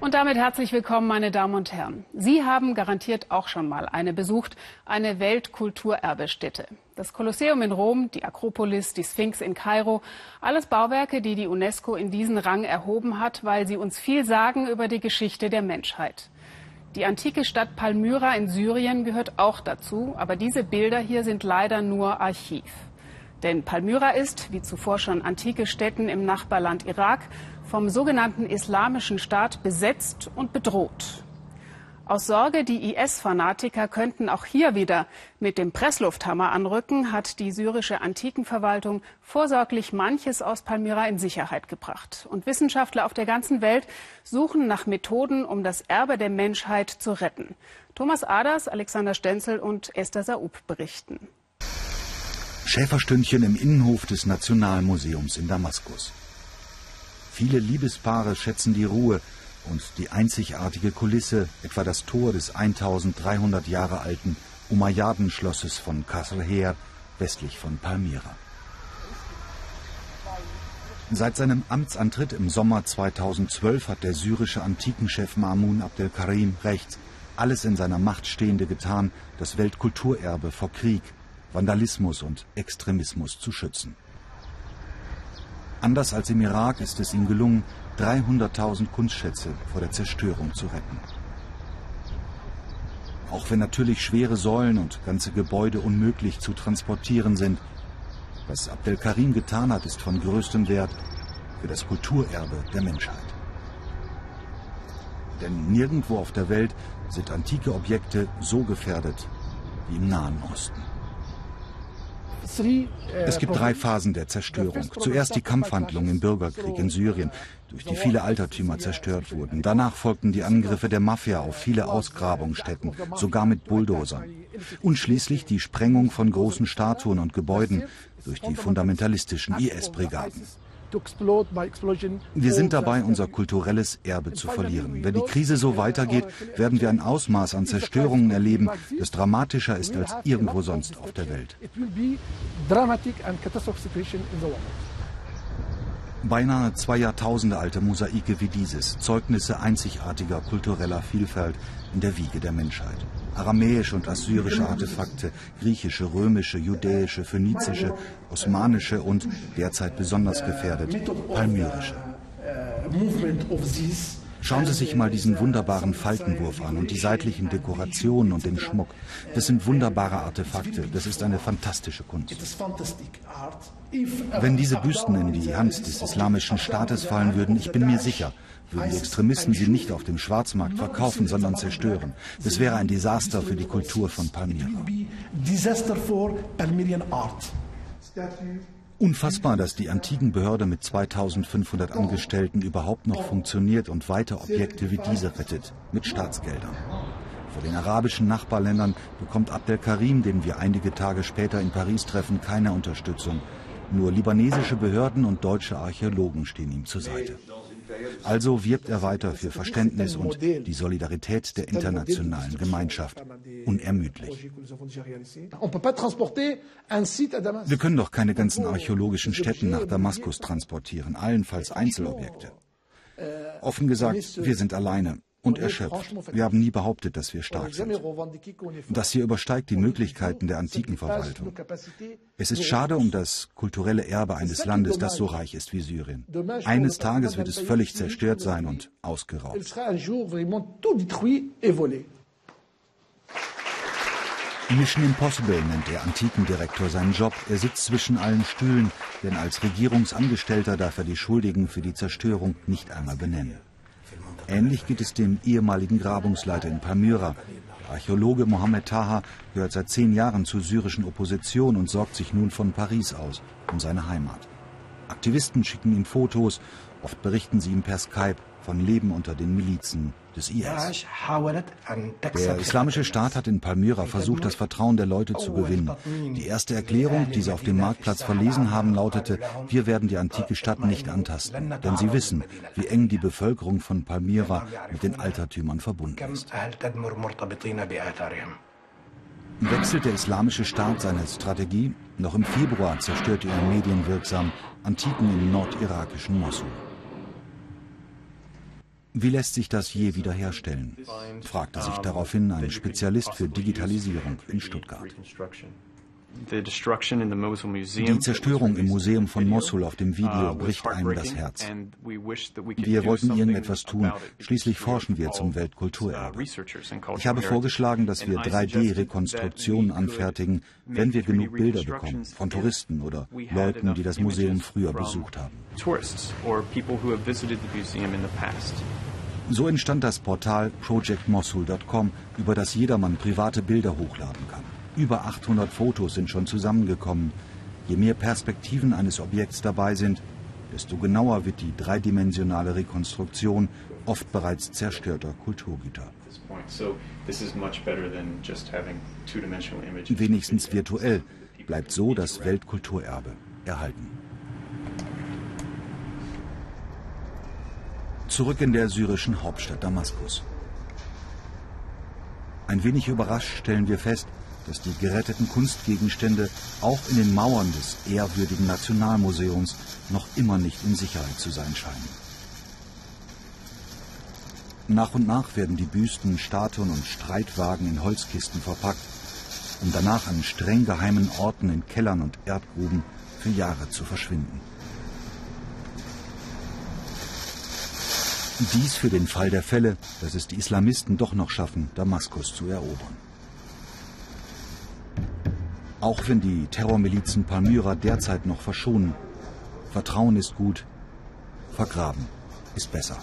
Und damit herzlich willkommen, meine Damen und Herren. Sie haben garantiert auch schon mal eine besucht, eine Weltkulturerbestätte. Das Kolosseum in Rom, die Akropolis, die Sphinx in Kairo, alles Bauwerke, die die UNESCO in diesen Rang erhoben hat, weil sie uns viel sagen über die Geschichte der Menschheit. Die antike Stadt Palmyra in Syrien gehört auch dazu, aber diese Bilder hier sind leider nur Archiv. Denn Palmyra ist, wie zuvor schon antike Städten im Nachbarland Irak, vom sogenannten Islamischen Staat besetzt und bedroht. Aus Sorge, die IS-Fanatiker könnten auch hier wieder mit dem Presslufthammer anrücken, hat die syrische Antikenverwaltung vorsorglich manches aus Palmyra in Sicherheit gebracht. Und Wissenschaftler auf der ganzen Welt suchen nach Methoden, um das Erbe der Menschheit zu retten. Thomas Aders, Alexander Stenzel und Esther Saub berichten. Schäferstündchen im Innenhof des Nationalmuseums in Damaskus. Viele Liebespaare schätzen die Ruhe und die einzigartige Kulisse, etwa das Tor des 1300 Jahre alten Umayyaden-Schlosses von Kasr westlich von Palmyra. Seit seinem Amtsantritt im Sommer 2012 hat der syrische Antikenchef Mamun Abdel Karim rechts alles in seiner Macht Stehende getan, das Weltkulturerbe vor Krieg, Vandalismus und Extremismus zu schützen. Anders als im Irak ist es ihm gelungen, 300.000 Kunstschätze vor der Zerstörung zu retten. Auch wenn natürlich schwere Säulen und ganze Gebäude unmöglich zu transportieren sind, was Abdel Karim getan hat, ist von größtem Wert für das Kulturerbe der Menschheit. Denn nirgendwo auf der Welt sind antike Objekte so gefährdet wie im Nahen Osten. Es gibt drei Phasen der Zerstörung. Zuerst die Kampfhandlung im Bürgerkrieg in Syrien, durch die viele Altertümer zerstört wurden. Danach folgten die Angriffe der Mafia auf viele Ausgrabungsstätten, sogar mit Bulldozern. Und schließlich die Sprengung von großen Statuen und Gebäuden durch die fundamentalistischen IS-Brigaden. Wir sind dabei, unser kulturelles Erbe zu verlieren. Wenn die Krise so weitergeht, werden wir ein Ausmaß an Zerstörungen erleben, das dramatischer ist als irgendwo sonst auf der Welt. Beinahe zwei Jahrtausende alte Mosaike wie dieses, Zeugnisse einzigartiger kultureller Vielfalt in der Wiege der Menschheit. Aramäische und assyrische Artefakte, griechische, römische, judäische, phönizische, osmanische und derzeit besonders gefährdet, palmyrische. Schauen Sie sich mal diesen wunderbaren Faltenwurf an und die seitlichen Dekorationen und den Schmuck. Das sind wunderbare Artefakte. Das ist eine fantastische Kunst. Wenn diese Büsten in die Hand des islamischen Staates fallen würden, ich bin mir sicher, würden die Extremisten sie nicht auf dem Schwarzmarkt verkaufen, sondern zerstören. Das wäre ein Desaster für die Kultur von Palmyra. Unfassbar, dass die antiken Behörde mit 2500 Angestellten überhaupt noch funktioniert und weiter Objekte wie diese rettet, mit Staatsgeldern. Vor den arabischen Nachbarländern bekommt Abdel Karim, den wir einige Tage später in Paris treffen, keine Unterstützung. Nur libanesische Behörden und deutsche Archäologen stehen ihm zur Seite. Also wirbt er weiter für Verständnis und die Solidarität der internationalen Gemeinschaft. Unermüdlich. Wir können doch keine ganzen archäologischen Stätten nach Damaskus transportieren, allenfalls Einzelobjekte. Offen gesagt, wir sind alleine und erschöpft. Wir haben nie behauptet, dass wir stark sind. Das hier übersteigt die Möglichkeiten der antiken Verwaltung. Es ist schade um das kulturelle Erbe eines Landes, das so reich ist wie Syrien. Eines Tages wird es völlig zerstört sein und ausgeraubt. Mission Impossible nennt der Antikendirektor seinen Job. Er sitzt zwischen allen Stühlen, denn als Regierungsangestellter darf er die Schuldigen für die Zerstörung nicht einmal benennen. Ähnlich geht es dem ehemaligen Grabungsleiter in Palmyra. Der Archäologe Mohammed Taha gehört seit zehn Jahren zur syrischen Opposition und sorgt sich nun von Paris aus, um seine Heimat. Aktivisten schicken ihm Fotos, oft berichten sie ihm per Skype von Leben unter den Milizen des IS. Der Islamische Staat hat in Palmyra versucht, das Vertrauen der Leute zu gewinnen. Die erste Erklärung, die sie auf dem Marktplatz verlesen haben, lautete, wir werden die antike Stadt nicht antasten, denn sie wissen, wie eng die Bevölkerung von Palmyra mit den Altertümern verbunden ist. Wechselt der Islamische Staat seine Strategie? Noch im Februar zerstörte er medienwirksam Antiken im nordirakischen Mosul. Wie lässt sich das je wiederherstellen? fragte sich daraufhin ein Spezialist für Digitalisierung in Stuttgart. Die Zerstörung im Museum von Mosul auf dem Video bricht einem das Herz. Wir wollten irgendetwas tun. Schließlich forschen wir zum Weltkulturerbe. Ich habe vorgeschlagen, dass wir 3D-Rekonstruktionen anfertigen, wenn wir genug Bilder bekommen von Touristen oder Leuten, die das Museum früher besucht haben. So entstand das Portal projectmosul.com, über das jedermann private Bilder hochladen kann. Über 800 Fotos sind schon zusammengekommen. Je mehr Perspektiven eines Objekts dabei sind, desto genauer wird die dreidimensionale Rekonstruktion oft bereits zerstörter Kulturgüter. Wenigstens virtuell bleibt so das Weltkulturerbe erhalten. Zurück in der syrischen Hauptstadt Damaskus. Ein wenig überrascht stellen wir fest, dass die geretteten Kunstgegenstände auch in den Mauern des ehrwürdigen Nationalmuseums noch immer nicht in Sicherheit zu sein scheinen. Nach und nach werden die Büsten, Statuen und Streitwagen in Holzkisten verpackt, um danach an streng geheimen Orten in Kellern und Erdgruben für Jahre zu verschwinden. Dies für den Fall der Fälle, dass es die Islamisten doch noch schaffen, Damaskus zu erobern. Auch wenn die Terrormilizen Palmyra derzeit noch verschonen. Vertrauen ist gut, vergraben ist besser.